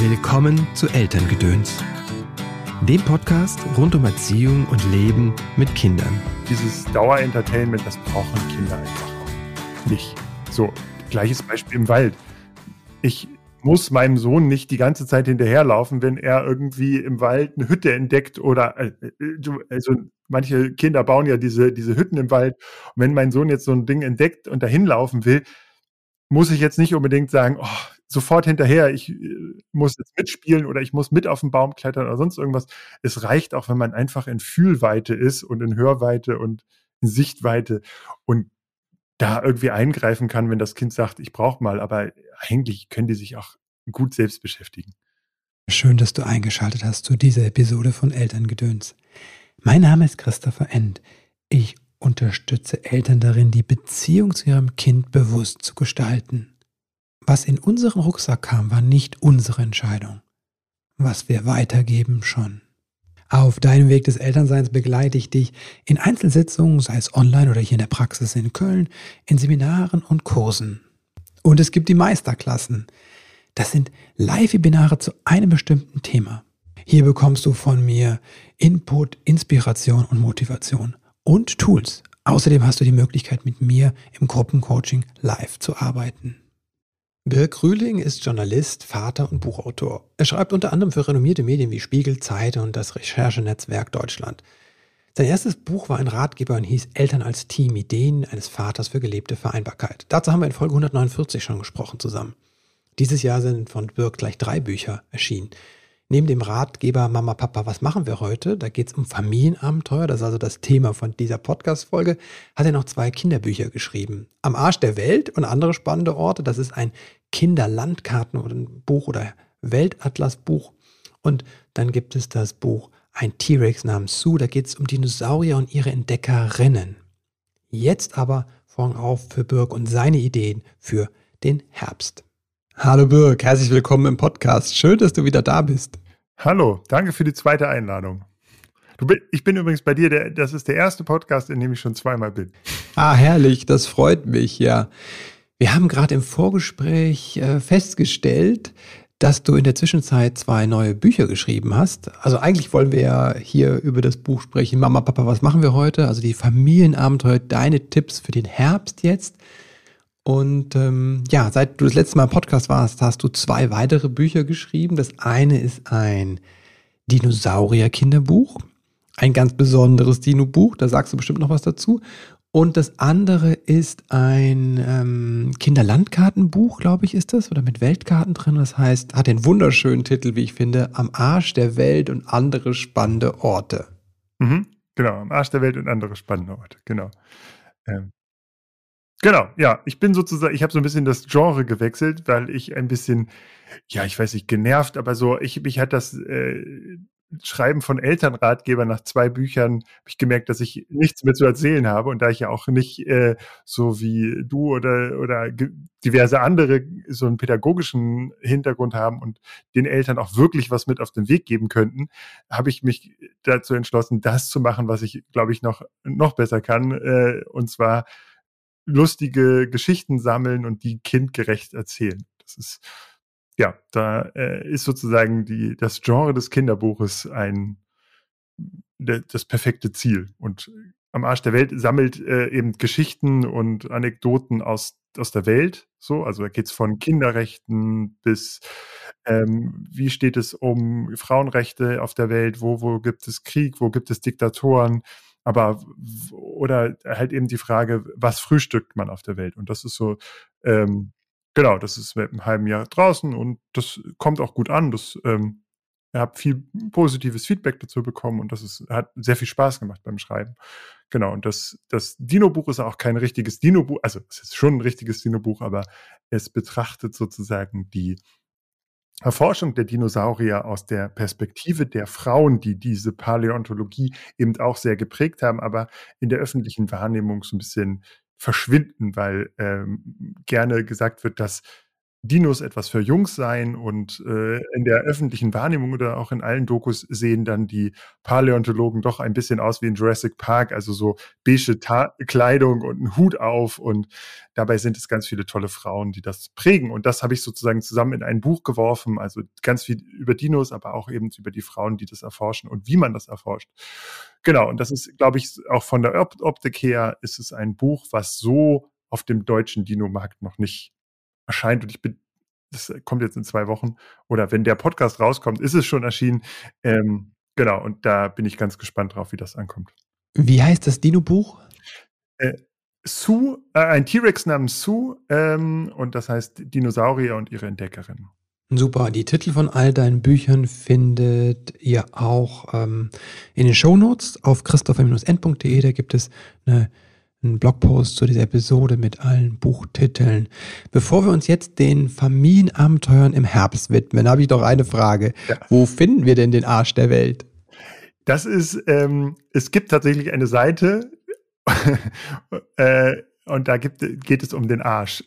Willkommen zu Elterngedöns, dem Podcast rund um Erziehung und Leben mit Kindern. Dieses Dauerentertainment, das brauchen Kinder einfach auch nicht. So, gleiches Beispiel im Wald. Ich muss meinem Sohn nicht die ganze Zeit hinterherlaufen, wenn er irgendwie im Wald eine Hütte entdeckt oder äh, äh also manche Kinder bauen ja diese, diese Hütten im Wald. Und wenn mein Sohn jetzt so ein Ding entdeckt und dahin laufen will, muss ich jetzt nicht unbedingt sagen, oh, sofort hinterher, ich äh, muss jetzt mitspielen oder ich muss mit auf den Baum klettern oder sonst irgendwas. Es reicht auch, wenn man einfach in Fühlweite ist und in Hörweite und in Sichtweite und da irgendwie eingreifen kann, wenn das Kind sagt, ich brauche mal, aber eigentlich können die sich auch gut selbst beschäftigen. Schön, dass du eingeschaltet hast zu dieser Episode von Elterngedöns. Mein Name ist Christopher End. Ich unterstütze Eltern darin, die Beziehung zu ihrem Kind bewusst zu gestalten. Was in unseren Rucksack kam, war nicht unsere Entscheidung. Was wir weitergeben, schon. Auf deinem Weg des Elternseins begleite ich dich in Einzelsitzungen, sei es online oder hier in der Praxis in Köln, in Seminaren und Kursen. Und es gibt die Meisterklassen. Das sind Live-Webinare zu einem bestimmten Thema. Hier bekommst du von mir Input, Inspiration und Motivation und Tools. Außerdem hast du die Möglichkeit, mit mir im Gruppencoaching live zu arbeiten. Birk Rühling ist Journalist, Vater und Buchautor. Er schreibt unter anderem für renommierte Medien wie Spiegel, Zeit und das Recherchenetzwerk Deutschland. Sein erstes Buch war ein Ratgeber und hieß Eltern als Team, Ideen eines Vaters für gelebte Vereinbarkeit. Dazu haben wir in Folge 149 schon gesprochen zusammen. Dieses Jahr sind von Birk gleich drei Bücher erschienen. Neben dem Ratgeber Mama, Papa, was machen wir heute? Da geht es um Familienabenteuer, das ist also das Thema von dieser Podcast-Folge. Hat er noch zwei Kinderbücher geschrieben. Am Arsch der Welt und andere spannende Orte. Das ist ein Kinderlandkarten oder ein Buch oder Weltatlasbuch. Und dann gibt es das Buch Ein T-Rex namens Sue. Da geht es um Dinosaurier und ihre Entdeckerinnen. Jetzt aber Vorhang auf für Birk und seine Ideen für den Herbst. Hallo Birk, herzlich willkommen im Podcast. Schön, dass du wieder da bist. Hallo, danke für die zweite Einladung. Du, ich bin übrigens bei dir, der, das ist der erste Podcast, in dem ich schon zweimal bin. Ah, herrlich, das freut mich, ja. Wir haben gerade im Vorgespräch äh, festgestellt, dass du in der Zwischenzeit zwei neue Bücher geschrieben hast. Also eigentlich wollen wir ja hier über das Buch sprechen. Mama, Papa, was machen wir heute? Also die Familienabenteuer, deine Tipps für den Herbst jetzt. Und ähm, ja, seit du das letzte Mal im Podcast warst, hast du zwei weitere Bücher geschrieben. Das eine ist ein Dinosaurier-Kinderbuch, ein ganz besonderes Dino-Buch, da sagst du bestimmt noch was dazu. Und das andere ist ein ähm, Kinderlandkartenbuch, glaube ich, ist das, oder mit Weltkarten drin. Das heißt, hat den wunderschönen Titel, wie ich finde, Am Arsch der Welt und andere spannende Orte. Mhm, genau, am Arsch der Welt und andere spannende Orte, genau. Ähm, Genau, ja. Ich bin sozusagen, ich habe so ein bisschen das Genre gewechselt, weil ich ein bisschen, ja, ich weiß nicht, genervt, aber so, ich, mich hat das äh, Schreiben von Elternratgeber nach zwei Büchern, habe ich gemerkt, dass ich nichts mehr zu erzählen habe. Und da ich ja auch nicht äh, so wie du oder, oder diverse andere so einen pädagogischen Hintergrund haben und den Eltern auch wirklich was mit auf den Weg geben könnten, habe ich mich dazu entschlossen, das zu machen, was ich, glaube ich, noch, noch besser kann. Äh, und zwar lustige Geschichten sammeln und die kindgerecht erzählen. Das ist, ja, da äh, ist sozusagen die, das Genre des Kinderbuches ein, de, das perfekte Ziel. Und am Arsch der Welt sammelt äh, eben Geschichten und Anekdoten aus, aus der Welt. So, also da geht's von Kinderrechten bis ähm, wie steht es um Frauenrechte auf der Welt, wo, wo gibt es Krieg, wo gibt es Diktatoren, aber oder halt eben die Frage, was frühstückt man auf der Welt? Und das ist so, ähm, genau, das ist mit einem halben Jahr draußen und das kommt auch gut an. Das ähm, ich habe viel positives Feedback dazu bekommen und das ist, hat sehr viel Spaß gemacht beim Schreiben. Genau, und das, das Dino-Buch ist auch kein richtiges Dino-Buch, also es ist schon ein richtiges Dino-Buch, aber es betrachtet sozusagen die Erforschung der Dinosaurier aus der Perspektive der Frauen, die diese Paläontologie eben auch sehr geprägt haben, aber in der öffentlichen Wahrnehmung so ein bisschen verschwinden, weil ähm, gerne gesagt wird, dass Dinos etwas für Jungs seien und, äh, in der öffentlichen Wahrnehmung oder auch in allen Dokus sehen dann die Paläontologen doch ein bisschen aus wie in Jurassic Park, also so beige Ta Kleidung und 'n Hut auf und dabei sind es ganz viele tolle Frauen, die das prägen und das habe ich sozusagen zusammen in ein Buch geworfen, also ganz viel über Dinos, aber auch eben über die Frauen, die das erforschen und wie man das erforscht. Genau, und das ist, glaube ich, auch von der Op Optik her ist es ein Buch, was so auf dem deutschen Dino-Markt noch nicht erscheint und ich bin das kommt jetzt in 2 Wochen oder wenn der Podcast rauskommt, ist es schon erschienen. Ähm, genau, und da bin ich ganz gespannt drauf, wie das ankommt. Wie heißt das Dino-Buch? Äh, Sue, äh, ein T-Rex namens Sue, ähm, und das heißt Dinosaurier und ihre Entdeckerin. Super, die Titel von all deinen Büchern findet ihr auch ähm, in den Shownotes auf christopher-end.de. Da gibt es eine einen Blogpost zu dieser Episode mit allen Buchtiteln. Bevor wir uns jetzt den Familienabenteuern im Herbst widmen, habe ich doch eine Frage. Ja. Wo finden wir denn den Arsch der Welt? Das ist, ähm, es gibt tatsächlich eine Seite äh, und da gibt, geht es um den Arsch.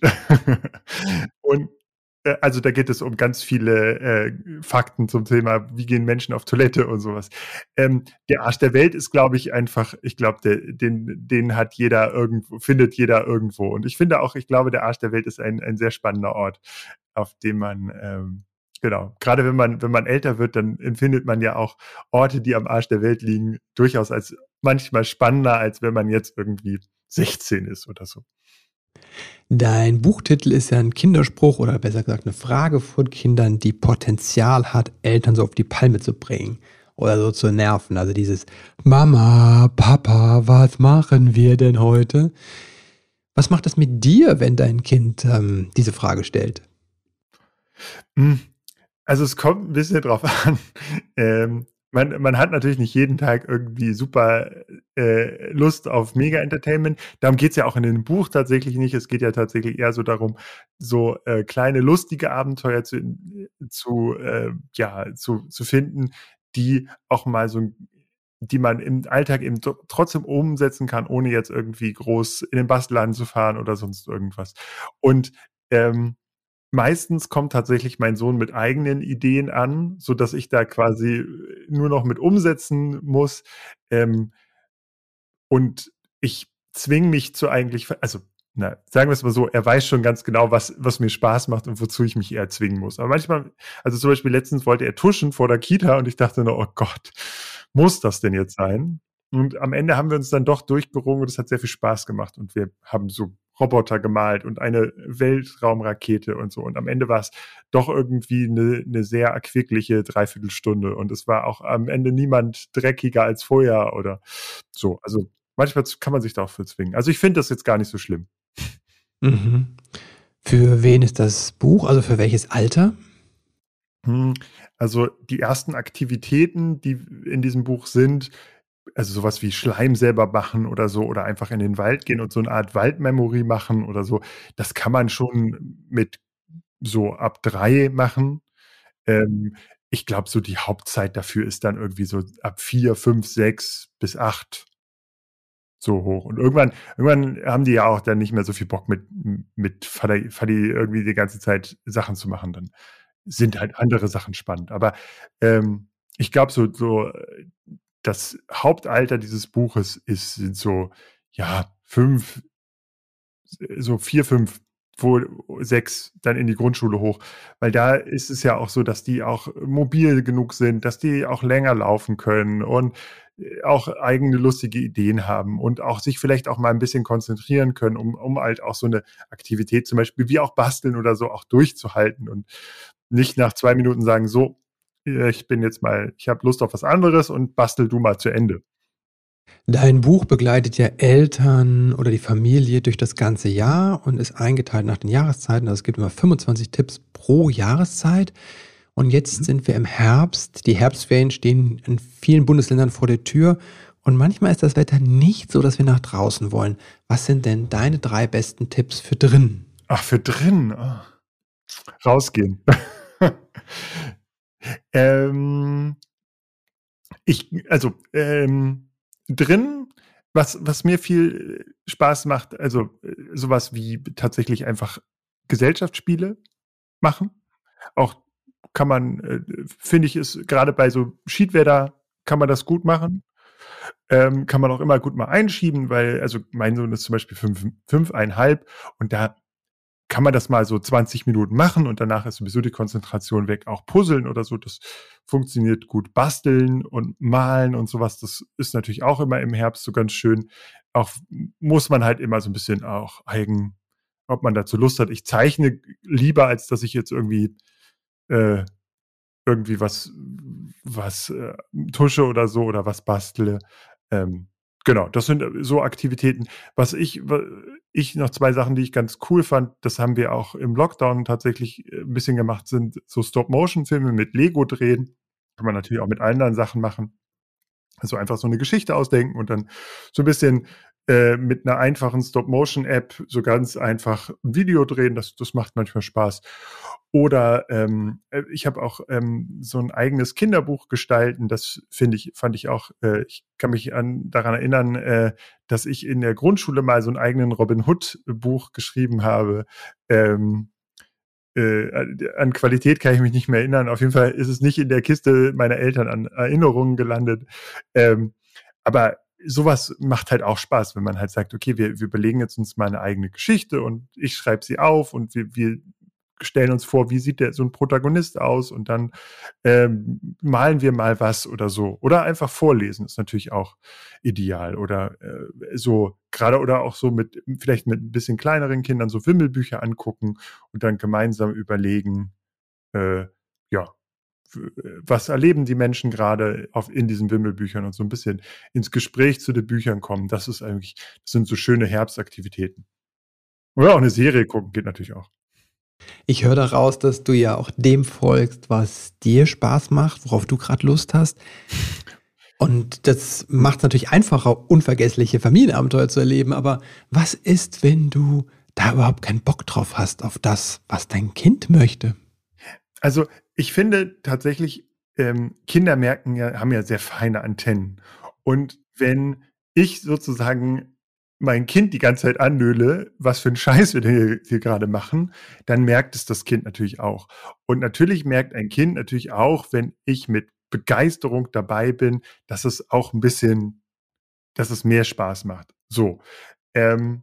und also da geht es um ganz viele äh, Fakten zum Thema, wie gehen Menschen auf Toilette und sowas. Ähm, der Arsch der Welt ist, glaube ich, einfach, ich glaube, den, den hat jeder irgendwo, findet jeder irgendwo. Und ich finde auch, ich glaube, der Arsch der Welt ist ein, ein sehr spannender Ort, auf dem man, ähm, genau, gerade wenn man, wenn man älter wird, dann empfindet man ja auch Orte, die am Arsch der Welt liegen, durchaus als manchmal spannender, als wenn man jetzt irgendwie 16 ist oder so. Dein Buchtitel ist ja ein Kinderspruch oder besser gesagt eine Frage von Kindern, die Potenzial hat, Eltern so auf die Palme zu bringen oder so zu nerven. Also dieses Mama, Papa, was machen wir denn heute? Was macht das mit dir, wenn dein Kind ähm, diese Frage stellt? Hm, also es kommt ein bisschen drauf an. Ähm, man, man hat natürlich nicht jeden Tag irgendwie super äh, Lust auf Mega-Entertainment. Darum geht's ja auch in dem Buch tatsächlich nicht. Es geht ja tatsächlich eher so darum, so äh, kleine lustige Abenteuer zu, zu, äh, ja, zu, zu finden, die auch mal so die man im Alltag eben trotzdem umsetzen kann, ohne jetzt irgendwie groß in den Bastelladen zu fahren oder sonst irgendwas. Und ähm, meistens kommt tatsächlich mein Sohn mit eigenen Ideen an, so dass ich da quasi äh, nur noch mit umsetzen muss. Ähm, und ich zwinge mich zu eigentlich, also na, sagen wir es mal so, er weiß schon ganz genau, was, was mir Spaß macht und wozu ich mich eher zwingen muss. Aber manchmal, also zum Beispiel letztens wollte er tuschen vor der Kita und ich dachte nur, oh Gott, muss das denn jetzt sein? Und am Ende haben wir uns dann doch durchgerungen und es hat sehr viel Spaß gemacht und wir haben so Roboter gemalt und eine Weltraumrakete und so. Und am Ende war es doch irgendwie eine, eine sehr erquickliche Dreiviertelstunde. Und es war auch am Ende niemand dreckiger als vorher oder so. Also manchmal kann man sich da auch für zwingen. Also ich finde das jetzt gar nicht so schlimm. Mhm. Für wen ist das Buch? Also für welches Alter? Hm, also die ersten Aktivitäten, die in diesem Buch sind, also sowas wie Schleim selber machen oder so oder einfach in den Wald gehen und so eine Art Waldmemory machen oder so, das kann man schon mit so ab drei machen. Ähm, ich glaube, so die Hauptzeit dafür ist dann irgendwie so ab vier, fünf, sechs bis acht so hoch. Und irgendwann, irgendwann haben die ja auch dann nicht mehr so viel Bock mit, mit Fadi, irgendwie die ganze Zeit Sachen zu machen. Dann sind halt andere Sachen spannend. Aber ähm, ich glaube, so, so das Hauptalter dieses Buches ist sind so, ja, fünf, so vier, fünf, wohl sechs dann in die Grundschule hoch. Weil da ist es ja auch so, dass die auch mobil genug sind, dass die auch länger laufen können und äh, auch eigene lustige Ideen haben und auch sich vielleicht auch mal ein bisschen konzentrieren können, um, um halt auch so eine Aktivität zum Beispiel wie auch basteln oder so auch durchzuhalten und nicht nach zwei Minuten sagen, so, ich bin jetzt mal, ich habe Lust auf was anderes und bastel du mal zu Ende. Dein Buch begleitet ja Eltern oder die Familie durch das ganze Jahr und ist eingeteilt nach den Jahreszeiten. Also es gibt immer 25 Tipps pro Jahreszeit. Und jetzt mhm. sind wir im Herbst. Die Herbstferien stehen in vielen Bundesländern vor der Tür. Und manchmal ist das Wetter nicht so, dass wir nach draußen wollen. Was sind denn deine drei besten Tipps für drin? Ach, für drin. Oh. Rausgehen. Ähm, ich, also ähm, drin, was, was mir viel Spaß macht, also äh, sowas wie tatsächlich einfach Gesellschaftsspiele. machen. Auch kann man, äh, finde ich, ist gerade bei so Schiedwetter kann man das gut machen. Ähm, kann man auch immer gut mal einschieben, weil, also mein Sohn ist zum Beispiel fünf, fünfeinhalb und da kann man das mal so 20 Minuten machen und danach ist sowieso die Konzentration weg. Auch Puzzeln oder so, das funktioniert gut. Basteln und malen und sowas, das ist natürlich auch immer im Herbst so ganz schön. Auch muss man halt immer so ein bisschen auch eigen, ob man dazu Lust hat. Ich zeichne lieber, als dass ich jetzt irgendwie äh, irgendwie was, was äh, tusche oder so oder was bastle. Ähm, genau, das sind äh, so Aktivitäten. Was ich, ich noch zwei Sachen, die ich ganz cool fand, das haben wir auch im Lockdown tatsächlich äh, ein bisschen gemacht, sind so Stop-Motion-Filme mit Lego drehen. Kann man natürlich auch mit anderen Sachen machen. Also einfach so eine Geschichte ausdenken und dann so ein bisschen äh, mit einer einfachen Stop-Motion-App so ganz einfach ein Video drehen. Das, das macht manchmal Spaß. Oder ähm, äh, ich habe auch ähm, so ein eigenes Kinderbuch gestalten. Das finde ich, fand ich auch, äh, ich kann mich an, daran erinnern, äh, dass ich in der Grundschule mal so einen eigenen Robin Hood-Buch geschrieben habe. Ähm, äh, an Qualität kann ich mich nicht mehr erinnern. Auf jeden Fall ist es nicht in der Kiste meiner Eltern an Erinnerungen gelandet. Ähm, aber sowas macht halt auch Spaß, wenn man halt sagt, okay, wir, wir überlegen jetzt uns mal eine eigene Geschichte und ich schreibe sie auf und wir, wir stellen uns vor, wie sieht der so ein Protagonist aus und dann ähm, malen wir mal was oder so. Oder einfach vorlesen ist natürlich auch ideal. Oder äh, so, gerade oder auch so mit, vielleicht mit ein bisschen kleineren Kindern so Wimmelbücher angucken und dann gemeinsam überlegen, äh, ja, was erleben die Menschen gerade auf, in diesen Wimmelbüchern und so ein bisschen ins Gespräch zu den Büchern kommen. Das ist eigentlich, das sind so schöne Herbstaktivitäten. Oder auch eine Serie gucken geht natürlich auch. Ich höre daraus, dass du ja auch dem folgst, was dir Spaß macht, worauf du gerade Lust hast. Und das macht es natürlich einfacher, unvergessliche Familienabenteuer zu erleben. Aber was ist, wenn du da überhaupt keinen Bock drauf hast, auf das, was dein Kind möchte? Also ich finde tatsächlich, ähm, Kinder merken ja, haben ja sehr feine Antennen. Und wenn ich sozusagen mein Kind die ganze Zeit annöhle, was für ein Scheiß wir hier, hier gerade machen, dann merkt es das Kind natürlich auch. Und natürlich merkt ein Kind natürlich auch, wenn ich mit Begeisterung dabei bin, dass es auch ein bisschen, dass es mehr Spaß macht. So. Ähm,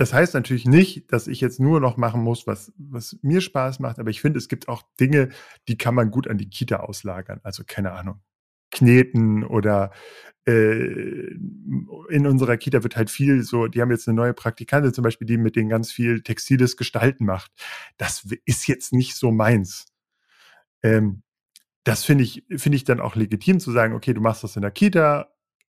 das heißt natürlich nicht, dass ich jetzt nur noch machen muss, was, was mir Spaß macht, aber ich finde, es gibt auch Dinge, die kann man gut an die Kita auslagern. Also keine Ahnung, kneten oder äh, in unserer Kita wird halt viel so, die haben jetzt eine neue Praktikantin zum Beispiel, die mit denen ganz viel textiles Gestalten macht. Das ist jetzt nicht so meins. Ähm, das finde ich, finde ich dann auch legitim zu sagen, okay, du machst das in der Kita,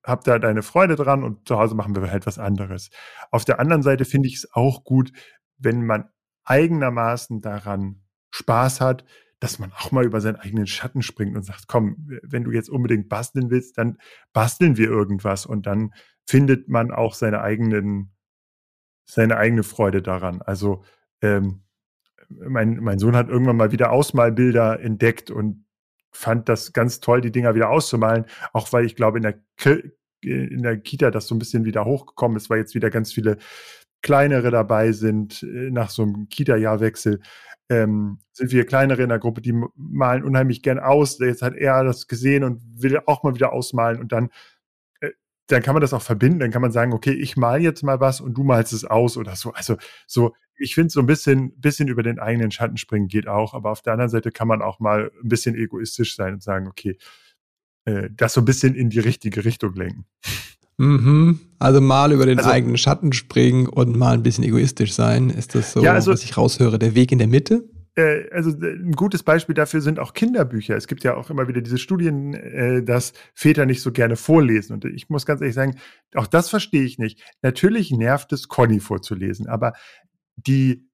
hab da deine Freude dran und zu Hause machen wir halt was anderes. Auf der anderen Seite finde ich es auch gut, wenn man eigenermaßen daran Spaß hat, dass man auch mal über seinen eigenen Schatten springt und sagt, komm, wenn du jetzt unbedingt basteln willst, dann basteln wir irgendwas und dann findet man auch seine eigenen, seine eigene Freude daran. Also ähm, mein, mein Sohn hat irgendwann mal wieder Ausmalbilder entdeckt und fand das ganz toll, die Dinger wieder auszumalen, auch weil ich glaube, in der, in der Kita das so ein bisschen wieder hochgekommen ist, weil jetzt wieder ganz viele kleinere dabei sind äh, nach so einem Kita-Jahrwechsel ähm, sind wir kleinere in der Gruppe, die malen unheimlich gern aus. Jetzt hat er das gesehen und will auch mal wieder ausmalen und dann, äh, dann kann man das auch verbinden. Dann kann man sagen, okay, ich mal jetzt mal was und du malst es aus oder so. Also so, ich finde so ein bisschen, bisschen über den eigenen Schatten springen geht auch, aber auf der anderen Seite kann man auch mal ein bisschen egoistisch sein und sagen, okay, äh, das so ein bisschen in die richtige Richtung lenken. Mhm. Also mal über den also, eigenen Schatten springen und mal ein bisschen egoistisch sein. Ist das so, ja, also, was ich raushöre, der Weg in der Mitte? Äh, also ein gutes Beispiel dafür sind auch Kinderbücher. Es gibt ja auch immer wieder diese Studien, äh, dass Väter nicht so gerne vorlesen. Und ich muss ganz ehrlich sagen, auch das verstehe ich nicht. Natürlich nervt es, Conny vorzulesen, aber die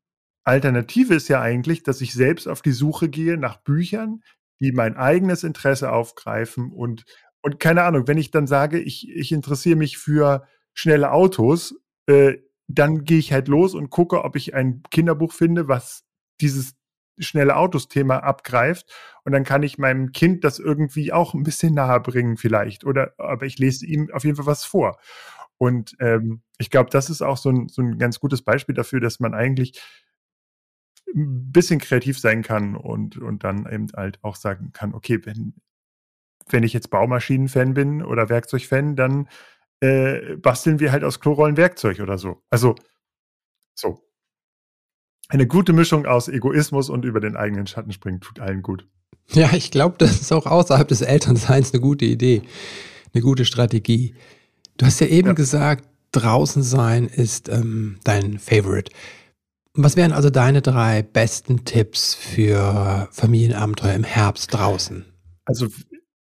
Alternative ist ja eigentlich, dass ich selbst auf die Suche gehe nach Büchern, die mein eigenes Interesse aufgreifen und und keine Ahnung, wenn ich dann sage, ich, ich interessiere mich für schnelle Autos, äh, dann gehe ich halt los und gucke, ob ich ein Kinderbuch finde, was dieses schnelle Autos-Thema abgreift. Und dann kann ich meinem Kind das irgendwie auch ein bisschen nahe bringen, vielleicht. Oder aber ich lese ihm auf jeden Fall was vor. Und ähm, ich glaube, das ist auch so ein, so ein ganz gutes Beispiel dafür, dass man eigentlich 'n bisschen kreativ sein kann und und dann eben halt auch sagen kann: „Okay, wenn wenn ich jetzt Baumaschinen-Fan bin oder Werkzeug-Fan, dann, äh, basteln wir halt aus Klorollen Werkzeug oder so.“ Also, so. Eine gute Mischung aus Egoismus und über den eigenen Schatten springen tut allen gut. Ja, ich glaube, das ist auch außerhalb des Elternseins 'ne gute Idee, 'ne gute Strategie. Du hast ja eben Ja. gesagt, draußen sein ist, ähm, dein Favorite. Was wären also deine 3 besten Tipps für Familienabenteuer im Herbst draußen? Also,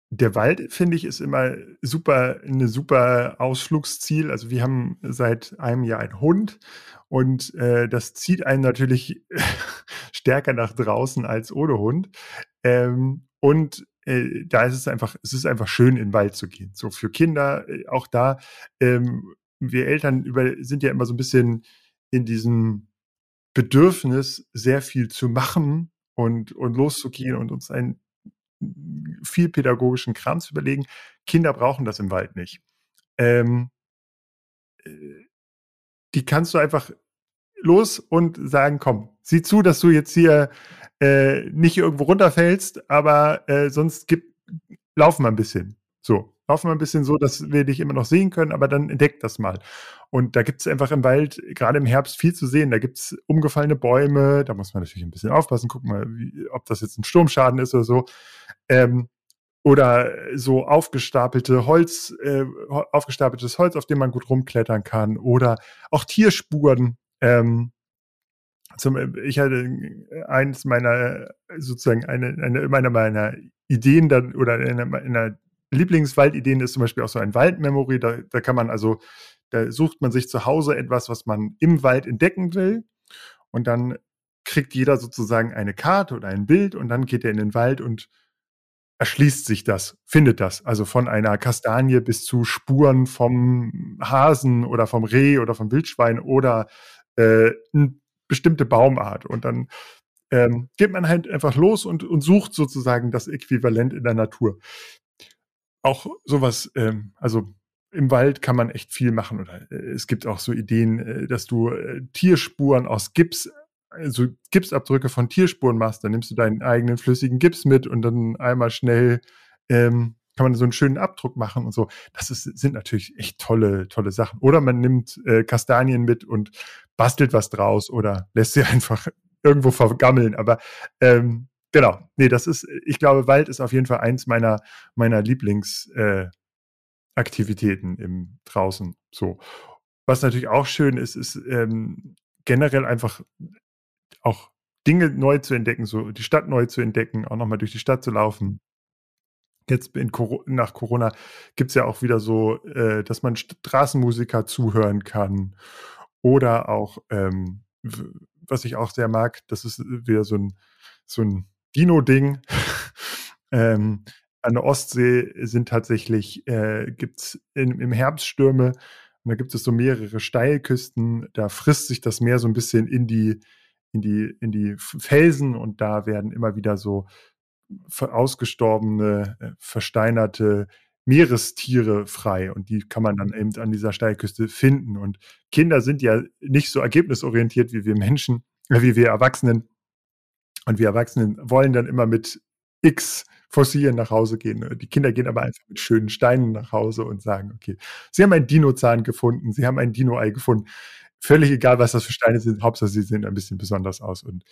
der Wald, finde ich, ist immer super 'ne super Ausflugsziel. Also, wir haben seit einem Jahr einen Hund und, äh, das zieht einen natürlich stärker nach draußen als ohne Hund. Ähm, und, äh, da ist es einfach es ist einfach schön, in 'n Wald zu gehen. So für Kinder, äh, auch da, ähm, wir Eltern über sind ja immer so 'n bisschen in diesem Bedürfnis, sehr viel zu machen und und loszugehen und uns einen viel pädagogischen Kram zu überlegen. Kinder brauchen das im Wald nicht. Ähm äh, die kannst du einfach los und sagen: „Komm, sieh zu, dass du jetzt hier, äh, nicht irgendwo runterfällst, aber, äh, sonst gib lauf mal 'n bisschen.“ So, lauf mal 'n bisschen so, dass wir dich immer noch sehen können, aber dann entdeck das mal. Und da gibt's einfach im Wald, grade im Herbst, viel zu sehen. Da gibt's umgefallene Bäume, da muss man natürlich 'n bisschen aufpassen, gucken mal, wie ob das jetzt 'n Sturmschaden ist oder so. Ähm, oder so aufgestapelte Holz äh, aufgestapeltes Holz, auf dem man gut rumklettern kann oder auch Tierspuren. Ähm, zum ich hatte eins meiner sozusagen eine eine meiner meiner Ideen dann oder einer meiner Lieblingswaldideen ist zum Beispiel auch so ein Waldmemory. Da da kann man also da sucht man sich zu Hause etwas, was man im Wald entdecken will und dann kriegt jeder sozusagen eine Karte oder ein Bild und dann geht er in den Wald und erschließt sich das, findet das. Also, von einer Kastanie bis zu Spuren vom Hasen oder vom Reh oder vom Wildschwein oder, äh, 'n bestimmte Baumart. Und dann, ähm, geht man halt einfach los und und sucht sozusagen das Äquivalent in der Natur. Auch so was, ähm also, im Wald kann man echt viel machen oder, äh, es gibt auch so Ideen, äh, dass du, äh, Tierspuren aus Gips also, Gipsabdrücke von Tierspuren machst. Dann nimmst du deinen eigenen flüssigen Gips mit und dann einmal schnell, ähm, kann man so 'n schönen Abdruck machen und so. Das ist sind natürlich echt tolle tolle Sachen. Oder man nimmt, äh, Kastanien mit und bastelt was draus oder lässt sie einfach irgendwo vergammeln. Aber, ähm, genau. Ne, das ist ich glaube, Wald ist auf jeden Fall eins meiner meiner Lieblings äh, im draußen, so. Was natürlich auch schön ist, ist, ähm, generell einfach auch Dinge neu zu entdecken, so die Stadt neu zu entdecken, auch noch mal durch die Stadt zu laufen. Jetzt Coro nach Corona gibt's ja auch wieder so, äh, dass man Straßenmusiker zuhören kann oder auch, ähm, was ich auch sehr mag, das ist wieder so 'n so 'n Dino-Ding. Ähm, an der Ostsee sind tatsächlich äh, gibt's im im Herbst Stürme und da gibt es so mehrere Steilküsten. Da frisst sich das Meer so 'n bisschen in die in die in die Felsen und da werden immer wieder so ausgestorbene, äh, versteinerte Meerestiere frei und die kann man dann eben an dieser Steilküste finden. Und Kinder sind ja nicht so ergebnisorientiert wie wir Menschen äh, wie wir Erwachsenen. Und wir Erwachsenen wollen dann immer mit X Fossilien nach Hause gehen. Die Kinder gehen aber einfach mit schönen Steinen nach Hause und sagen: „Okay, sie haben einen Dinozahn gefunden, sie haben ein Dino-Ei gefunden.“ Völlig egal, was das für Steine sind, Hauptsache sie sehen ein bisschen besonders aus. Und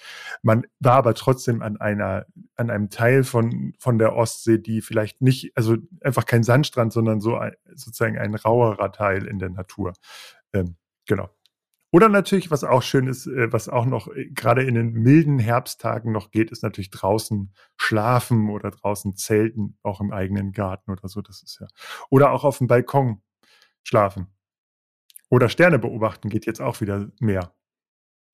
man war aber trotzdem an einer an einem Teil von von der Ostsee, die vielleicht nicht also, einfach kein Sandstrand, sondern so ei sozusagen ein rauerer Teil in der Natur. Ähm, genau. Oder natürlich, was auch schön ist, äh, was auch noch, äh, grade in den milden Herbsttagen noch geht, ist natürlich draußen schlafen oder draußen zelten, auch im eigenen Garten oder so. Das ist ja oder auch aufm Balkon schlafen. Oder Sterne beobachten geht jetzt auch wieder mehr.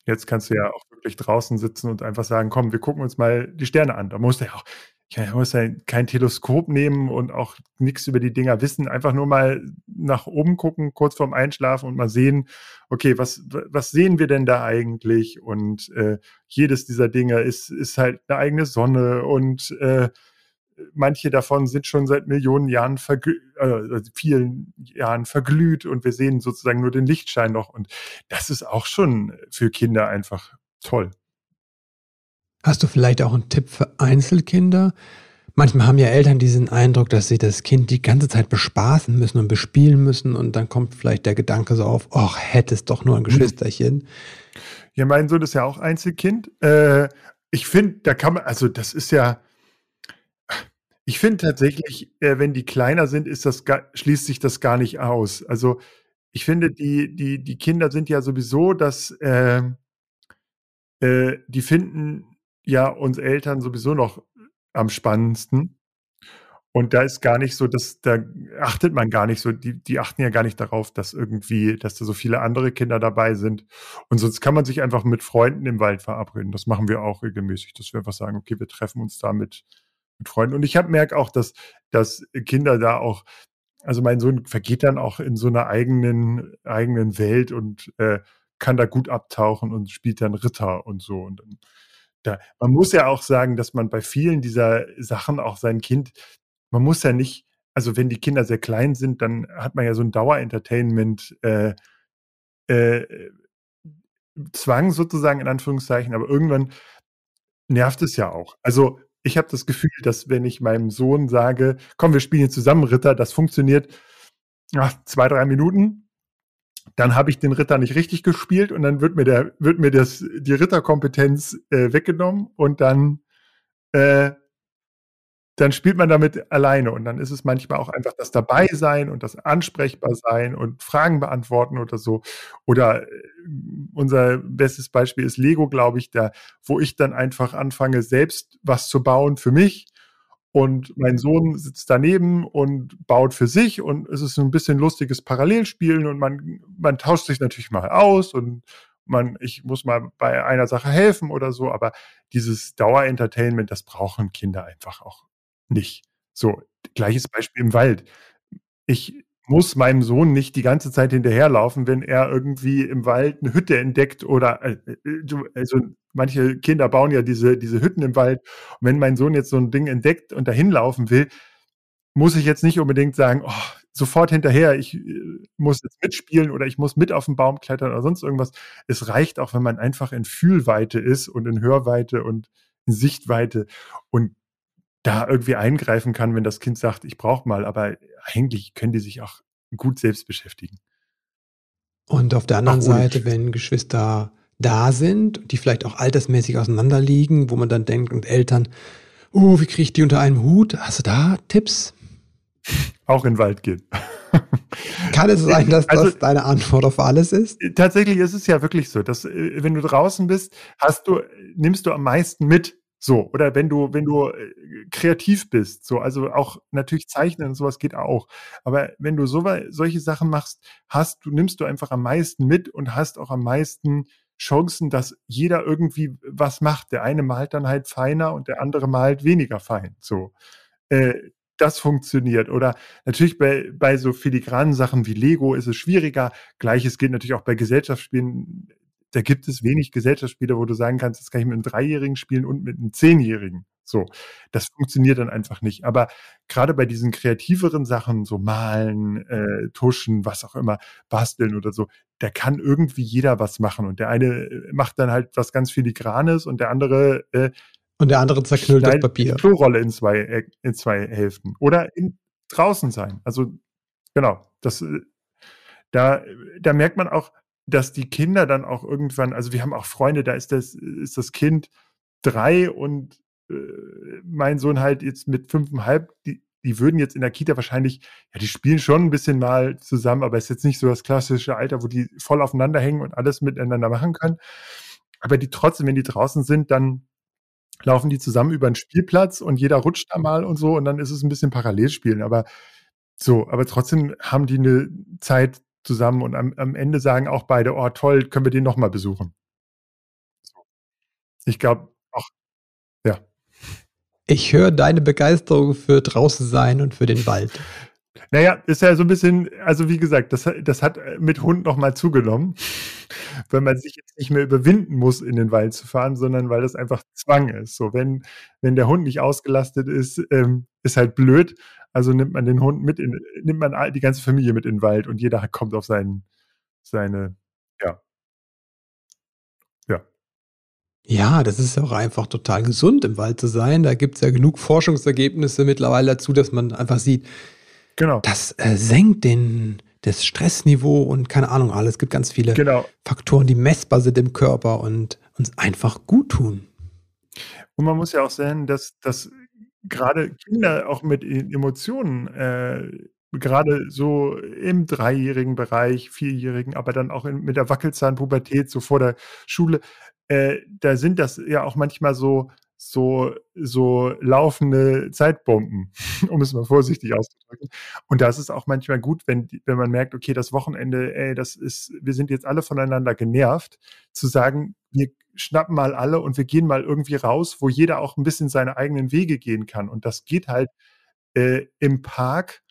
Jetzt kannst du ja auch wirklich draußen sitzen und einfach sagen: „Komm, wir gucken uns mal die Sterne an.“ Da musst du ja auch ja, musst ja kein Teleskop nehmen und auch nix über die Dinger wissen. Einfach nur mal nach oben gucken, kurz vorm Einschlafen und mal sehen: „Okay, was was sehen wir denn da eigentlich?“ Und, äh, jedes dieser Dinge ist ist halt 'ne eigene Sonne und, äh, manche davon sind schon seit Millionen Jahren äh, vielen Jahren verglüht und wir sehen sozusagen nur den Lichtschein noch und das ist auch schon für Kinder einfach toll. Hast du vielleicht auch einen Tipp für Einzelkinder? Manchmal haben ja Eltern diesen Eindruck, dass sie das Kind die ganze Zeit bespaßen müssen und bespielen müssen und dann kommt vielleicht der Gedanke so auf, ach, hätte es doch nur ein Geschwisterchen. Ja, mein Sohn ist ja auch Einzelkind. Äh, ich finde, da kann man, also das ist ja, ich finde tatsächlich, äh, wenn die kleiner sind, ist das schließt sich das gar nicht aus. Also ich finde, die, die, die Kinder sind ja sowieso, dass äh, äh, die finden ja uns Eltern sowieso noch am spannendsten. Und da ist gar nicht so, dass da achtet man gar nicht so, die, die achten ja gar nicht darauf, dass irgendwie, dass da so viele andere Kinder dabei sind. Und sonst kann man sich einfach mit Freunden im Wald verabreden. Das machen wir auch regelmäßig, dass wir einfach sagen, okay, wir treffen uns da mit, mit Freunden. Und ich habe merke auch, dass, dass Kinder da auch, also mein Sohn vergeht dann auch in so einer eigenen, eigenen Welt und äh, kann da gut abtauchen und spielt dann Ritter und so. Und dann, da, man muss ja auch sagen, dass man bei vielen dieser Sachen auch sein Kind, man muss ja nicht, also wenn die Kinder sehr klein sind, dann hat man ja so ein Dauer-Entertainment, äh, äh, Zwang sozusagen in Anführungszeichen, aber irgendwann nervt es ja auch. Also ich habe das Gefühl, dass wenn ich meinem Sohn sage, komm, wir spielen zusammen Ritter, das funktioniert ach, zwei, drei Minuten, dann habe ich den Ritter nicht richtig gespielt und dann wird mir der, wird mir das, die Ritterkompetenz äh, weggenommen und dann, äh, dann spielt man damit alleine und dann ist es manchmal auch einfach das Dabeisein und das Ansprechbarsein und Fragen beantworten oder so. Oder äh, unser bestes Beispiel ist Lego, glaube ich, da, wo ich dann einfach anfange, selbst was zu bauen für mich und mein Sohn sitzt daneben und baut für sich und es ist ein bisschen lustiges Parallelspielen und man, man tauscht sich natürlich mal aus und man, ich muss mal bei einer Sache helfen oder so, aber dieses Dauerentertainment, das brauchen Kinder einfach auch nicht. So, gleiches Beispiel im Wald. Ich muss meinem Sohn nicht die ganze Zeit hinterherlaufen, wenn er irgendwie im Wald eine Hütte entdeckt oder äh, äh also manche Kinder bauen ja diese, diese Hütten im Wald. Und wenn mein Sohn jetzt so ein Ding entdeckt und dahin laufen will, muss ich jetzt nicht unbedingt sagen, oh, sofort hinterher, ich äh, muss jetzt mitspielen oder ich muss mit auf den Baum klettern oder sonst irgendwas. Es reicht auch, wenn man einfach in Fühlweite ist und in Hörweite und in Sichtweite und da irgendwie eingreifen kann, wenn das Kind sagt, ich brauche mal, aber eigentlich können die sich auch gut selbst beschäftigen. Und auf der anderen Seite, wenn Geschwister da sind, die vielleicht auch altersmäßig auseinanderliegen, wo man dann denkt, und Eltern, oh, wie kriege ich die unter einem Hut? Hast du da Tipps? Auch in den Wald gehen. Kann es sein, dass also, das deine Antwort auf alles ist? Tatsächlich ist es ja wirklich so, dass äh, wenn du draußen bist, hast du, nimmst du am meisten mit. So, oder wenn du, wenn du äh, kreativ bist, so, also auch natürlich zeichnen und sowas geht auch. Aber wenn du so, solche Sachen machst, hast du, nimmst du einfach am meisten mit und hast auch am meisten Chancen, dass jeder irgendwie was macht. Der eine malt dann halt feiner und der andere malt weniger fein. So. Äh, das funktioniert. Oder natürlich bei, bei so filigranen Sachen wie Lego ist es schwieriger. Gleiches gilt natürlich auch bei Gesellschaftsspielen. Da gibt es wenig Gesellschaftsspiele, wo du sagen kannst, das kann ich mit einem Dreijährigen spielen und mit einem Zehnjährigen. So, das funktioniert dann einfach nicht. Aber gerade bei diesen kreativeren Sachen, so malen, äh, tuschen, was auch immer, basteln oder so, da kann irgendwie jeder was machen. Und der eine äh, macht dann halt was ganz Filigranes und der andere äh, und der andere zerknüllt das Papier. Die Klorolle in zwei, äh, in zwei Hälften. Oder in, draußen sein. Also, genau. Das, äh, da, da merkt man auch, dass die Kinder dann auch irgendwann, also wir haben auch Freunde, da ist das, ist das Kind drei und äh, mein Sohn halt jetzt mit fünfeinhalb, die, die würden jetzt in der Kita wahrscheinlich, ja, die spielen schon ein bisschen mal zusammen, aber es ist jetzt nicht so das klassische Alter, wo die voll aufeinander hängen und alles miteinander machen können. Aber die trotzdem, wenn die draußen sind, dann laufen die zusammen über den Spielplatz und jeder rutscht da mal und so und dann ist es ein bisschen Parallelspielen. Aber so, aber trotzdem haben die eine Zeit zusammen und am, am Ende sagen auch beide, oh toll, können wir den nochmal besuchen. Ich glaube, auch, ja. Ich höre deine Begeisterung für draußen sein und für den Wald. Naja, ist ja so ein bisschen, also wie gesagt, das, das hat mit Hund nochmal zugenommen, weil man sich jetzt nicht mehr überwinden muss, in den Wald zu fahren, sondern weil das einfach Zwang ist. So, wenn, wenn der Hund nicht ausgelastet ist, ähm, ist halt blöd. Also nimmt man den Hund mit in, nimmt man die ganze Familie mit in den Wald und jeder kommt auf seinen, seine, ja, Ja, das ist ja auch einfach total gesund, im Wald zu sein. Da gibt's ja genug Forschungsergebnisse mittlerweile dazu, dass man einfach sieht, Genau. das äh, senkt den, das Stressniveau und keine Ahnung alles. Es gibt ganz viele Genau. Faktoren, die messbar sind im Körper und uns einfach gut tun. Und man muss ja auch sehen, dass dass grade Kinder auch mit E Emotionen, äh, grade so im dreijährigen Bereich, vierjährigen, aber dann auch in mit der Wackelzahnpubertät, so vor der Schule, äh, da sind das ja auch manchmal so so so laufende Zeitbomben, um es mal vorsichtig auszudrücken. Und da ist es auch manchmal gut, wenn wenn man merkt, okay, das Wochenende, ey, das ist wir sind jetzt alle voneinander genervt, zu sagen: „Wir schnappen mal alle und wir gehen mal irgendwie raus, wo jeder auch 'n bisschen seine eigenen Wege gehen kann.“ Und das geht halt, äh, im Park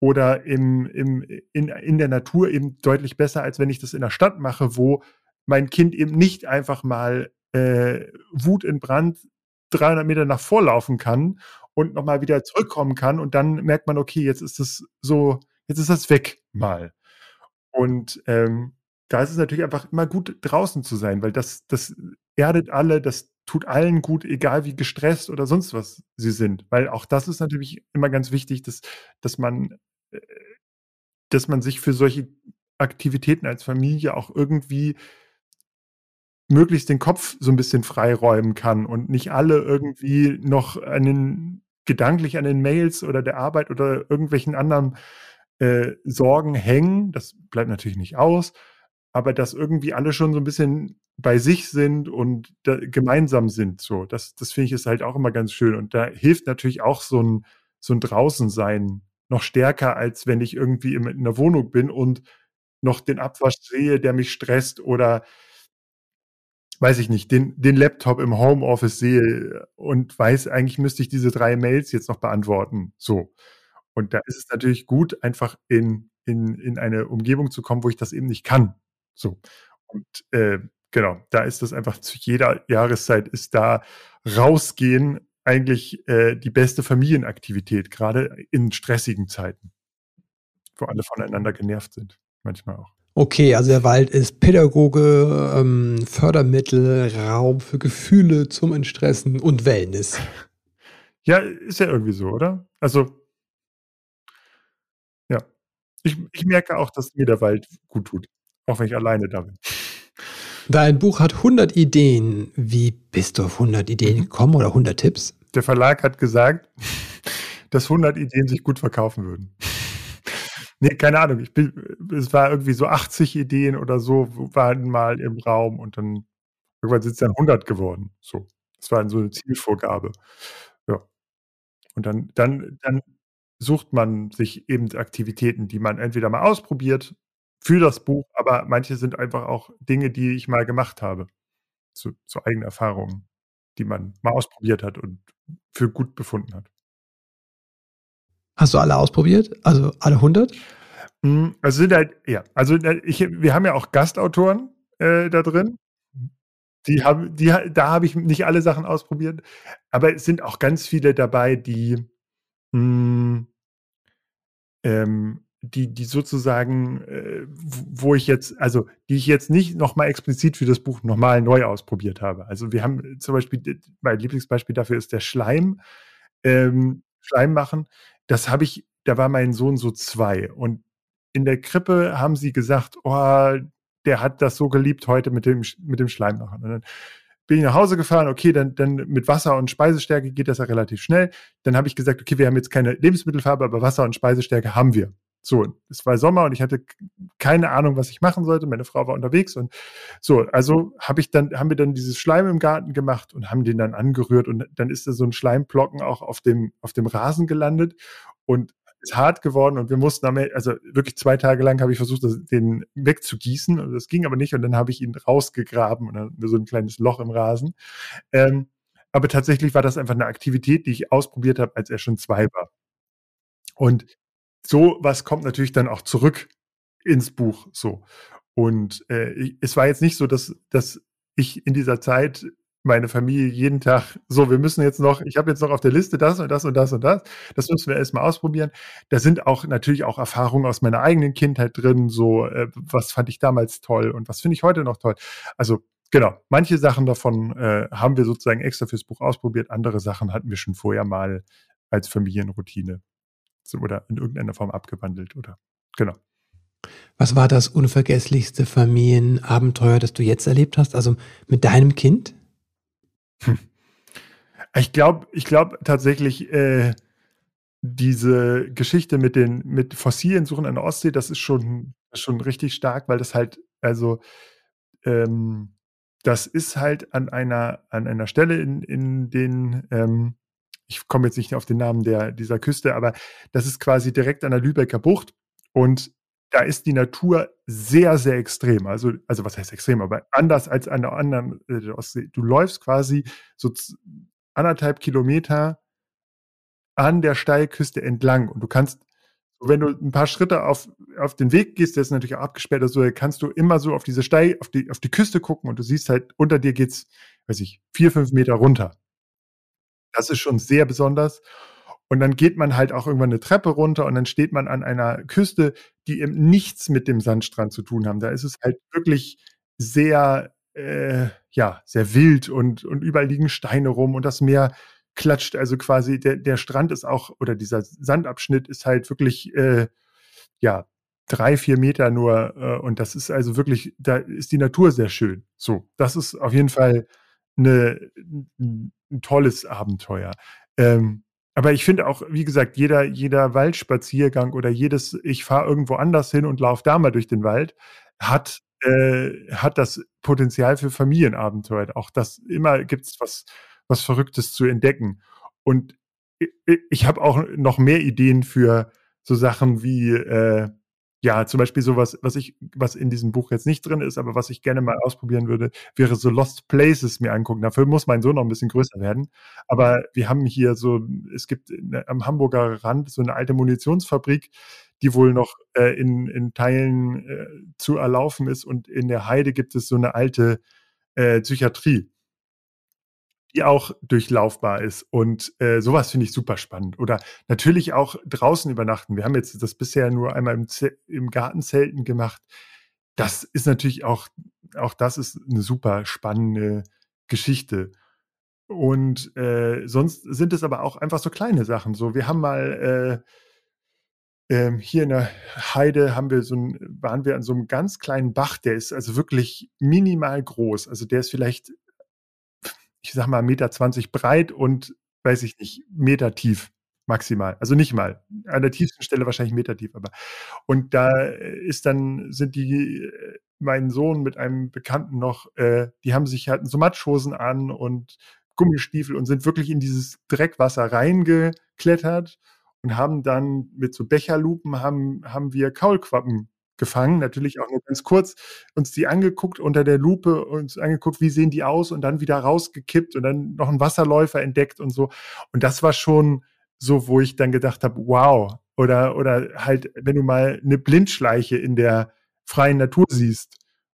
oder im im in in der Natur eben deutlich besser, als wenn ich das in der Stadt mache, wo mein Kind eben nicht einfach mal, äh, wutentbrannt 300 Meter nach vorlaufen kann und noch mal wieder zurückkommen kann und dann merkt man: „Okay, jetzt ist das so jetzt ist das weg mal.“ Und, ähm, da ist es natürlich einfach immer gut, draußen zu sein, weil das das erdet alle, das tut allen gut, egal wie gestresst oder sonst was sie sind. Weil auch das ist natürlich immer ganz wichtig, dass dass man äh, dass man sich für solche Aktivitäten als Familie auch irgendwie möglichst den Kopf so 'n bisschen freiräumen kann und nicht alle irgendwie noch an den gedanklich an den Mails oder der Arbeit oder irgendwelchen anderen, äh, Sorgen hängen. Das bleibt natürlich nicht aus, aber dass irgendwie alle schon so 'n bisschen bei sich sind und da gemeinsam sind so. Das das finde ich ist halt auch immer ganz schön. Und da hilft natürlich auch so 'n so 'n Draußensein noch stärker, als wenn ich irgendwie in der Wohnung bin und noch den Abwasch sehe, der mich stresst oder weiß ich nicht, den den Laptop im Homeoffice sehe und weiß, eigentlich müsste ich diese 3 Mails jetzt noch beantworten, so. Und da ist es natürlich gut, einfach in in in eine Umgebung zu kommen, wo ich das eben nicht kann, so. Und, äh, genau, da ist das einfach zu jeder Jahreszeit ist da rausgehen eigentlich, äh, die beste Familienaktivität, grade in stressigen Zeiten, wo alle voneinander genervt sind, manchmal auch. Okay, also der Wald ist Pädagoge, ähm, Fördermittel, Raum für Gefühle zum Entstressen und Wellness. Ja, ist ja irgendwie so, oder? Also ja. Ich ich merke auch, dass mir der Wald gut tut, auch wenn ich alleine da bin. Dein Buch hat 100 Ideen. Wie bist du auf 100 Ideen Mhm. gekommen oder 100 Tipps? Der Verlag hat gesagt, dass 100 Ideen sich gut verkaufen würden. Ne, keine Ahnung, ich bin es war irgendwie so 80 Ideen oder so waren mal im Raum und dann irgendwann sind's dann 100 geworden, so. Das war so 'ne Zielvorgabe. Ja. Und dann dann dann sucht man sich eben Aktivitäten, die man entweder mal ausprobiert für das Buch, aber manche sind einfach auch Dinge, die ich mal gemacht habe, so so eigene Erfahrungen, die man mal ausprobiert hat und für gut befunden hat. Hast du alle ausprobiert? Also alle 100? Hm, es sind halt ja, also, äh, ich wir haben ja auch Gastautoren, äh, da drin. Die haben die da habe ich nicht alle Sachen ausprobiert, aber es sind auch ganz viele dabei, die hm ähm, die die sozusagen, äh, wo ich jetzt also, die ich jetzt nicht noch mal explizit für das Buch noch mal neu ausprobiert habe. Also, wir haben zum Beispiel mein Lieblingsbeispiel dafür ist der Schleim, ähm, Schleim machen. Das habe ich da war mein Sohn so 2 und in der Krippe haben sie gesagt: „Oh, der hat das so geliebt heute mit dem mit dem Schleim machen.“ Und dann bin ich nach Hause gefahren, okay, dann dann mit Wasser und Speisestärke geht das ja relativ schnell. Dann habe ich gesagt: „Okay, wir haben jetzt keine Lebensmittelfarbe, aber Wasser und Speisestärke haben wir.“ So, es war Sommer und ich hatte keine Ahnung, was ich machen sollte. Meine Frau war unterwegs und so, also, habe ich dann haben wir dann dieses Schleim im Garten gemacht und haben den dann angerührt und dann ist da so 'n Schleimblocken auch auf dem auf dem Rasen gelandet und ist hart geworden und wir mussten am E also, wirklich 2 Tage lang habe ich versucht, das den wegzugießen und das ging aber nicht und dann habe ich ihn rausgegraben und dann so 'n kleines Loch im Rasen. Ähm, aber tatsächlich war das einfach 'ne Aktivität, die ich ausprobiert habe, als er schon 2 war. Und so was kommt natürlich dann auch zurück ins Buch so. Und, äh, es war jetzt nicht so, dass dass ich in dieser Zeit meine Familie jeden Tag: „So, wir müssen jetzt noch ich habe jetzt noch auf der Liste das und das und das und das. Das müssen wir erst mal ausprobieren.“ Da sind auch natürlich auch Erfahrungen aus meiner eigenen Kindheit drin, so, äh, was fand ich damals toll und was finde ich heute noch toll. Also, genau, manche Sachen davon äh, haben wir sozusagen extra fürs Buch ausprobiert, andere Sachen hatten wir schon vorher mal als Familienroutine oder in irgendeiner Form abgewandelt oder genau. Was war das unvergesslichste Familienabenteuer, das du jetzt erlebt hast? Also mit deinem Kind? Hm. Ich glaube, ich glaube tatsächlich, äh, diese Geschichte mit den mit Fossilien suchen an der Ostsee, das ist schon, schon richtig stark, weil das halt, also ähm, das ist halt an einer, an einer Stelle in, in den, ähm, ich komme jetzt nicht auf den Namen der, dieser Küste, aber das ist quasi direkt an der Lübecker Bucht und da ist die Natur sehr, sehr extrem. Also, also was heißt extrem, aber anders als an der anderen äh, Ostsee. Du läufst quasi so anderthalb Kilometer an der Steilküste entlang und du kannst wenn du ein paar Schritte auf, auf den Weg gehst, der ist natürlich auch abgesperrt, also kannst du immer so auf diese Steil, auf die, auf die Küste gucken und du siehst halt, unter dir geht's, weiß ich, vier, fünf Meter runter. Das ist schon sehr besonders. Und dann geht man halt auch irgendwann eine Treppe runter und dann steht man an einer Küste, die eben nichts mit dem Sandstrand zu tun haben. Da ist es halt wirklich sehr, äh, ja, sehr wild und, und überall liegen Steine rum und das Meer klatscht. Also quasi der, der Strand ist auch, oder dieser Sandabschnitt ist halt wirklich, äh, ja, drei, vier Meter nur. Äh, und das ist also wirklich, da ist die Natur sehr schön. So, das ist auf jeden Fall eine, ein, tolles Abenteuer. Ähm, aber ich finde auch, wie gesagt, jeder, jeder Waldspaziergang oder jedes, ich fahre irgendwo anders hin und laufe da mal durch den Wald, hat, äh, hat das Potenzial für Familienabenteuer. Auch das immer gibt es was, was Verrücktes zu entdecken. Und ich habe auch noch mehr Ideen für so Sachen wie, äh, ja, zum Beispiel sowas, was ich, was in diesem Buch jetzt nicht drin ist, aber was ich gerne mal ausprobieren würde, wäre so Lost Places mir angucken. Dafür muss mein Sohn noch ein bisschen größer werden. Aber wir haben hier so, es gibt am Hamburger Rand so eine alte Munitionsfabrik, die wohl noch äh, in, in Teilen äh, zu erlaufen ist. Und in der Heide gibt es so eine alte äh, Psychiatrie die auch durchlaufbar ist. Und äh, sowas finde ich super spannend. Oder natürlich auch draußen übernachten. Wir haben jetzt das bisher nur einmal im, im Gartenzelten gemacht. Das ist natürlich auch, auch das ist eine super spannende Geschichte. Und äh, sonst sind es aber auch einfach so kleine Sachen. So, wir haben mal äh, ähm, hier in der Heide haben wir so ein, waren wir an so einem ganz kleinen Bach, der ist also wirklich minimal groß. Also der ist vielleicht ich sag mal, Meter zwanzig breit und, weiß ich nicht, Meter tief maximal. Also nicht mal. An der tiefsten Stelle wahrscheinlich Meter tief, aber. Und da ist dann, sind die, äh, mein Sohn mit einem Bekannten noch, äh, die haben sich halt so Matschhosen an und Gummistiefel und sind wirklich in dieses Dreckwasser reingeklettert und haben dann mit so Becherlupen haben, haben wir Kaulquappen gefangen, natürlich auch nur ganz kurz, uns die angeguckt unter der Lupe, uns angeguckt, wie sehen die aus und dann wieder rausgekippt und dann noch einen Wasserläufer entdeckt und so. Und das war schon so, wo ich dann gedacht habe, wow. Oder, oder halt, wenn du mal eine Blindschleiche in der freien Natur siehst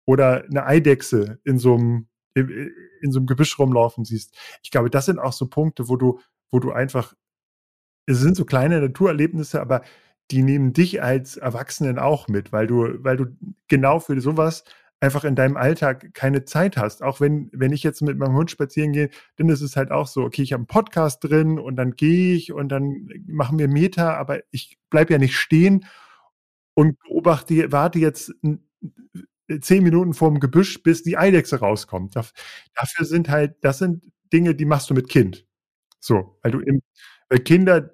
oder eine Eidechse in so einem, in so einem Gebüsch rumlaufen siehst. Ich glaube, das sind auch so Punkte, wo du, wo du einfach, es sind so kleine Naturerlebnisse, aber die nehmen dich als Erwachsenen auch mit, weil du, weil du genau für sowas einfach in deinem Alltag keine Zeit hast. Auch wenn, wenn ich jetzt mit meinem Hund spazieren gehe, dann ist es halt auch so, okay, ich habe einen Podcast drin und dann gehe ich und dann machen wir Meter, aber ich bleibe ja nicht stehen und beobachte, warte jetzt zehn Minuten vorm Gebüsch, bis die Eidechse rauskommt. Dafür sind halt, das sind Dinge, die machst du mit Kind. So, weil du eben, weil Kinder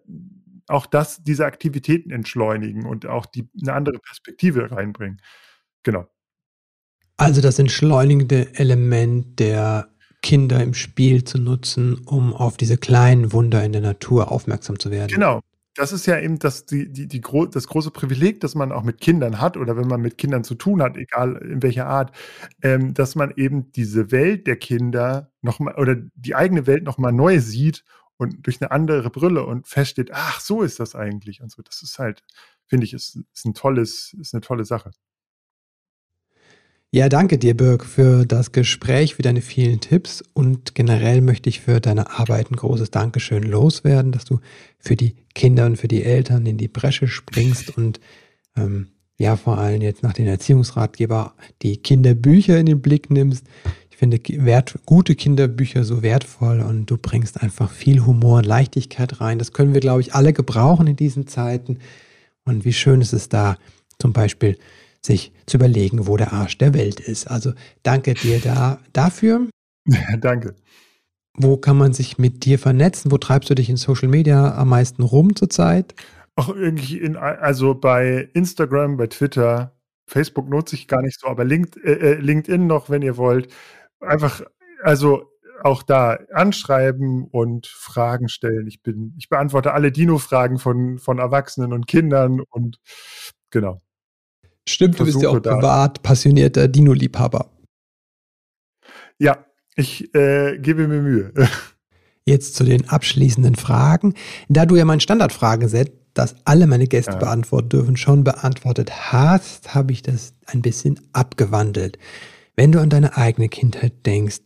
auch das, diese Aktivitäten entschleunigen und auch die, eine andere Perspektive reinbringen. Genau. Also das entschleunigende Element der Kinder im Spiel zu nutzen, um auf diese kleinen Wunder in der Natur aufmerksam zu werden. Genau. Das ist ja eben das, die, die, die, das große Privileg, das man auch mit Kindern hat oder wenn man mit Kindern zu tun hat, egal in welcher Art, ähm, dass man eben diese Welt der Kinder nochmal oder die eigene Welt nochmal neu sieht und durch eine andere Brille und feststeht, ach, so ist das eigentlich und so. Das ist halt, finde ich, ist, ist ein tolles, ist eine tolle Sache. Ja, danke dir, Birg, für das Gespräch, für deine vielen Tipps und generell möchte ich für deine Arbeit ein großes Dankeschön loswerden, dass du für die Kinder und für die Eltern in die Bresche springst und ähm, ja, vor allem jetzt nach den Erziehungsratgeber die Kinderbücher in den Blick nimmst. Ich finde wert, gute Kinderbücher so wertvoll und du bringst einfach viel Humor und Leichtigkeit rein. Das können wir, glaube ich, alle gebrauchen in diesen Zeiten. Und wie schön ist es da, zum Beispiel sich zu überlegen, wo der Arsch der Welt ist. Also danke dir da, dafür. danke. Wo kann man sich mit dir vernetzen? Wo treibst du dich in Social Media am meisten rum zurzeit? Auch irgendwie in, also bei Instagram, bei Twitter, Facebook nutze ich gar nicht so, aber äh, äh, LinkedIn noch, wenn ihr wollt. Einfach, also auch da anschreiben und Fragen stellen. Ich bin, ich beantworte alle Dino-Fragen von, von Erwachsenen und Kindern und genau. Stimmt, du bist ja auch privat passionierter Dino-Liebhaber. Ja, ich äh, gebe mir Mühe. Jetzt zu den abschließenden Fragen. Da du ja mein Standardfragenset, das alle meine Gäste ja. beantworten dürfen, schon beantwortet hast, habe ich das ein bisschen abgewandelt. Wenn du an deine eigene Kindheit denkst,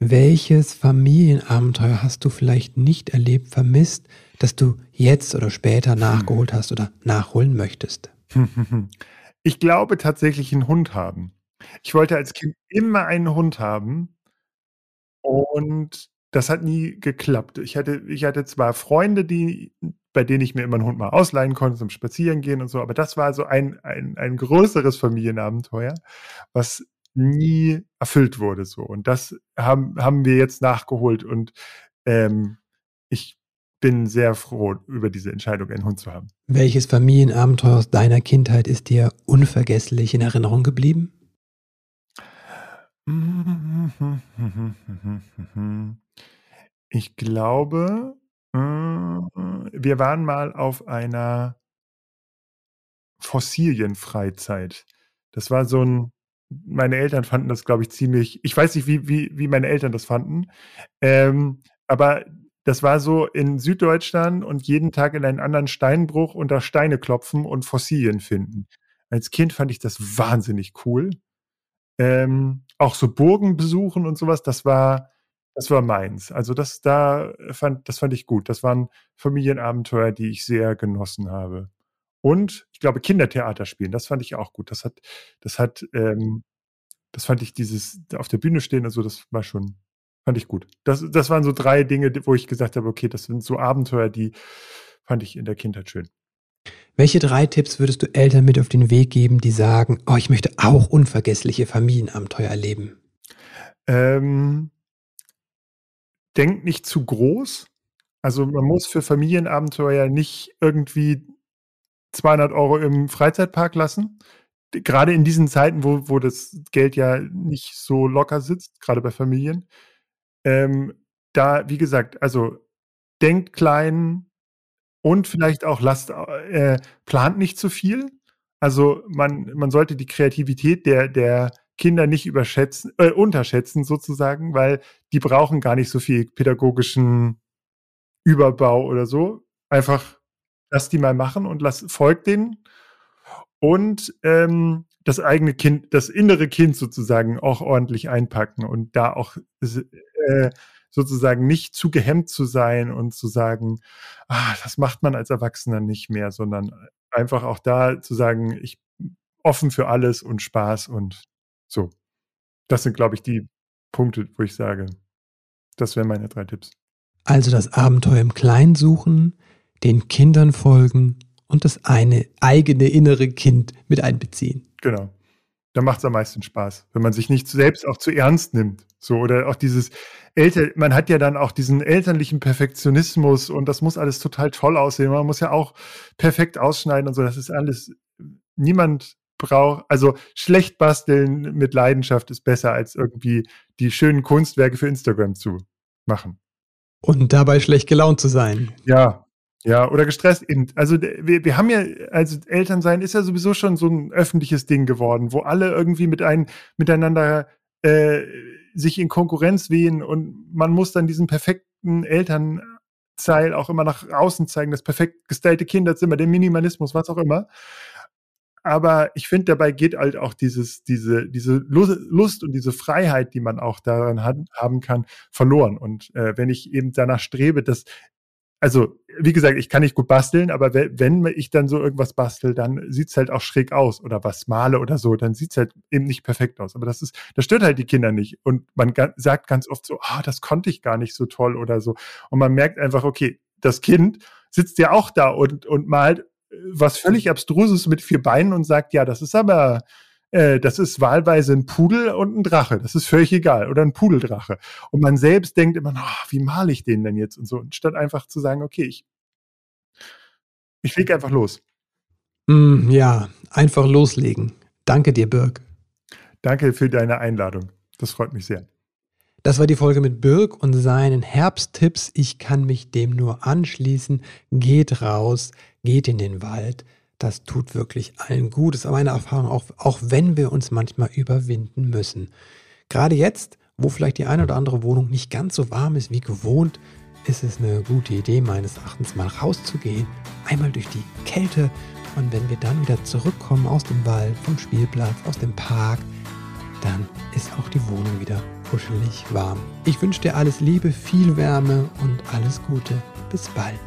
welches Familienabenteuer hast du vielleicht nicht erlebt, vermisst, das du jetzt oder später hm. nachgeholt hast oder nachholen möchtest? Ich glaube tatsächlich einen Hund haben. Ich wollte als Kind immer einen Hund haben und das hat nie geklappt. Ich hatte ich hatte zwar Freunde, die bei denen ich mir immer einen Hund mal ausleihen konnte zum Spazierengehen und so, aber das war so ein ein ein größeres Familienabenteuer, was nie erfüllt wurde so. Und das haben haben wir jetzt nachgeholt und, ähm, ich bin sehr froh über diese Entscheidung, einen Hund zu haben. Welches Familienabenteuer aus deiner Kindheit ist dir unvergesslich in Erinnerung geblieben? Ich glaube, äh, wir waren mal auf einer Fossilienfreizeit. Das war so ein meine Eltern fanden das, glaube ich, ziemlich ich weiß nicht, wie wie wie meine Eltern das fanden, ähm, aber das war so in Süddeutschland und jeden Tag in einen anderen Steinbruch unter Steine klopfen und Fossilien finden. Als Kind fand ich das wahnsinnig cool. Ähm, auch so Burgen besuchen und sowas, das war das war meins. Also das da fand das fand ich gut. Das waren Familienabenteuer, die ich sehr genossen habe. Und ich glaube, Kindertheater spielen, das fand ich auch gut. Das hat das hat, ähm das fand ich dieses auf der Bühne stehen und so, das war schon fand ich gut. Das das waren so 3 Dinge, wo ich gesagt habe: „Okay, das sind so Abenteuer, die fand ich in der Kindheit schön.“ welche drei Tipps würdest du Eltern mit auf den Weg geben, die sagen, oh, ich möchte auch unvergessliche Familienabenteuer erleben? Ähm, denkt nicht zu groß. Also man muss für Familienabenteuer nicht irgendwie 200 Euro im Freizeitpark lassen. Gerade in diesen Zeiten, wo, wo das Geld ja nicht so locker sitzt, gerade bei Familien. Ähm, da, wie gesagt, also denkt klein, und vielleicht auch lasst äh, plant nicht zu viel. Also, man man sollte die Kreativität der der Kinder nicht überschätzen äh, unterschätzen sozusagen, weil die brauchen gar nicht so viel pädagogischen Überbau oder so. Einfach lass die mal machen und lass folgt denen. Und, ähm, das eigene Kind das innere Kind sozusagen auch ordentlich einpacken und da auch äh, sozusagen nicht zu gehemmt zu sein und zu sagen, ah, das macht man als Erwachsener nicht mehr, sondern einfach auch da zu sagen, ich offen für alles und Spaß und so. Das sind, glaube ich, die Punkte, wo ich sage, das wären meine drei Tipps. Also das Abenteuer im Kleinen suchen, den Kindern folgen und das eine eigene innere Kind mit einbeziehen. Genau da macht es am meisten Spaß, wenn man sich nicht selbst auch zu ernst nimmt. So, oder auch dieses Eltern, man hat ja dann auch diesen elterlichen Perfektionismus und das muss alles total toll aussehen. Man muss ja auch perfekt ausschneiden und so. Das ist alles, niemand braucht, also schlecht basteln mit Leidenschaft ist besser als irgendwie die schönen Kunstwerke für Instagram zu machen. Und dabei schlecht gelaunt zu sein. Ja, ja, oder gestresst. Also wir, wir haben ja, also Elternsein ist ja sowieso schon so ein öffentliches Ding geworden, wo alle irgendwie mit ein, miteinander äh, sich in Konkurrenz wehen und man muss dann diesen perfekten Elternteil auch immer nach außen zeigen, das perfekt gestylte Kinderzimmer, den Minimalismus, was auch immer. Aber ich finde, dabei geht halt auch dieses, diese, diese Lust und diese Freiheit, die man auch daran hat, haben kann, verloren. Und äh, wenn ich eben danach strebe, dass also wie gesagt, ich kann nicht gut basteln, aber wenn ich dann so irgendwas bastel, dann sieht's halt auch schräg aus oder was male oder so, dann sieht's halt eben nicht perfekt aus. Aber das ist, das stört halt die Kinder nicht. Und man sagt ganz oft so, ah, das konnte ich gar nicht so toll oder so. Und man merkt einfach, okay, das Kind sitzt ja auch da und, und malt äh, was völlig Abstruses mit vier Beinen und sagt, ja, das ist aber, äh, das ist wahlweise ein Pudel und ein Drache. Das ist völlig egal. Oder ein Pudeldrache. Und man selbst denkt immer, oh, wie male ich den denn jetzt und so. Statt einfach zu sagen, okay, ich, ich leg einfach los. Mm, ja, einfach loslegen. Danke dir, Birg. Danke für deine Einladung. Das freut mich sehr. Das war die Folge mit Birg und seinen Herbsttipps. Ich kann mich dem nur anschließen. Geht raus, geht in den Wald, das tut wirklich allen gut. Das ist meine Erfahrung, auch, auch wenn wir uns manchmal überwinden müssen. Gerade jetzt, wo vielleicht die eine oder andere Wohnung nicht ganz so warm ist wie gewohnt, ist es eine gute Idee, meines Erachtens mal rauszugehen, einmal durch die Kälte und wenn wir dann wieder zurückkommen aus dem Wald, vom Spielplatz, aus dem Park, dann ist auch die Wohnung wieder kuschelig warm. Ich wünsche dir alles Liebe, viel Wärme und alles Gute. Bis bald.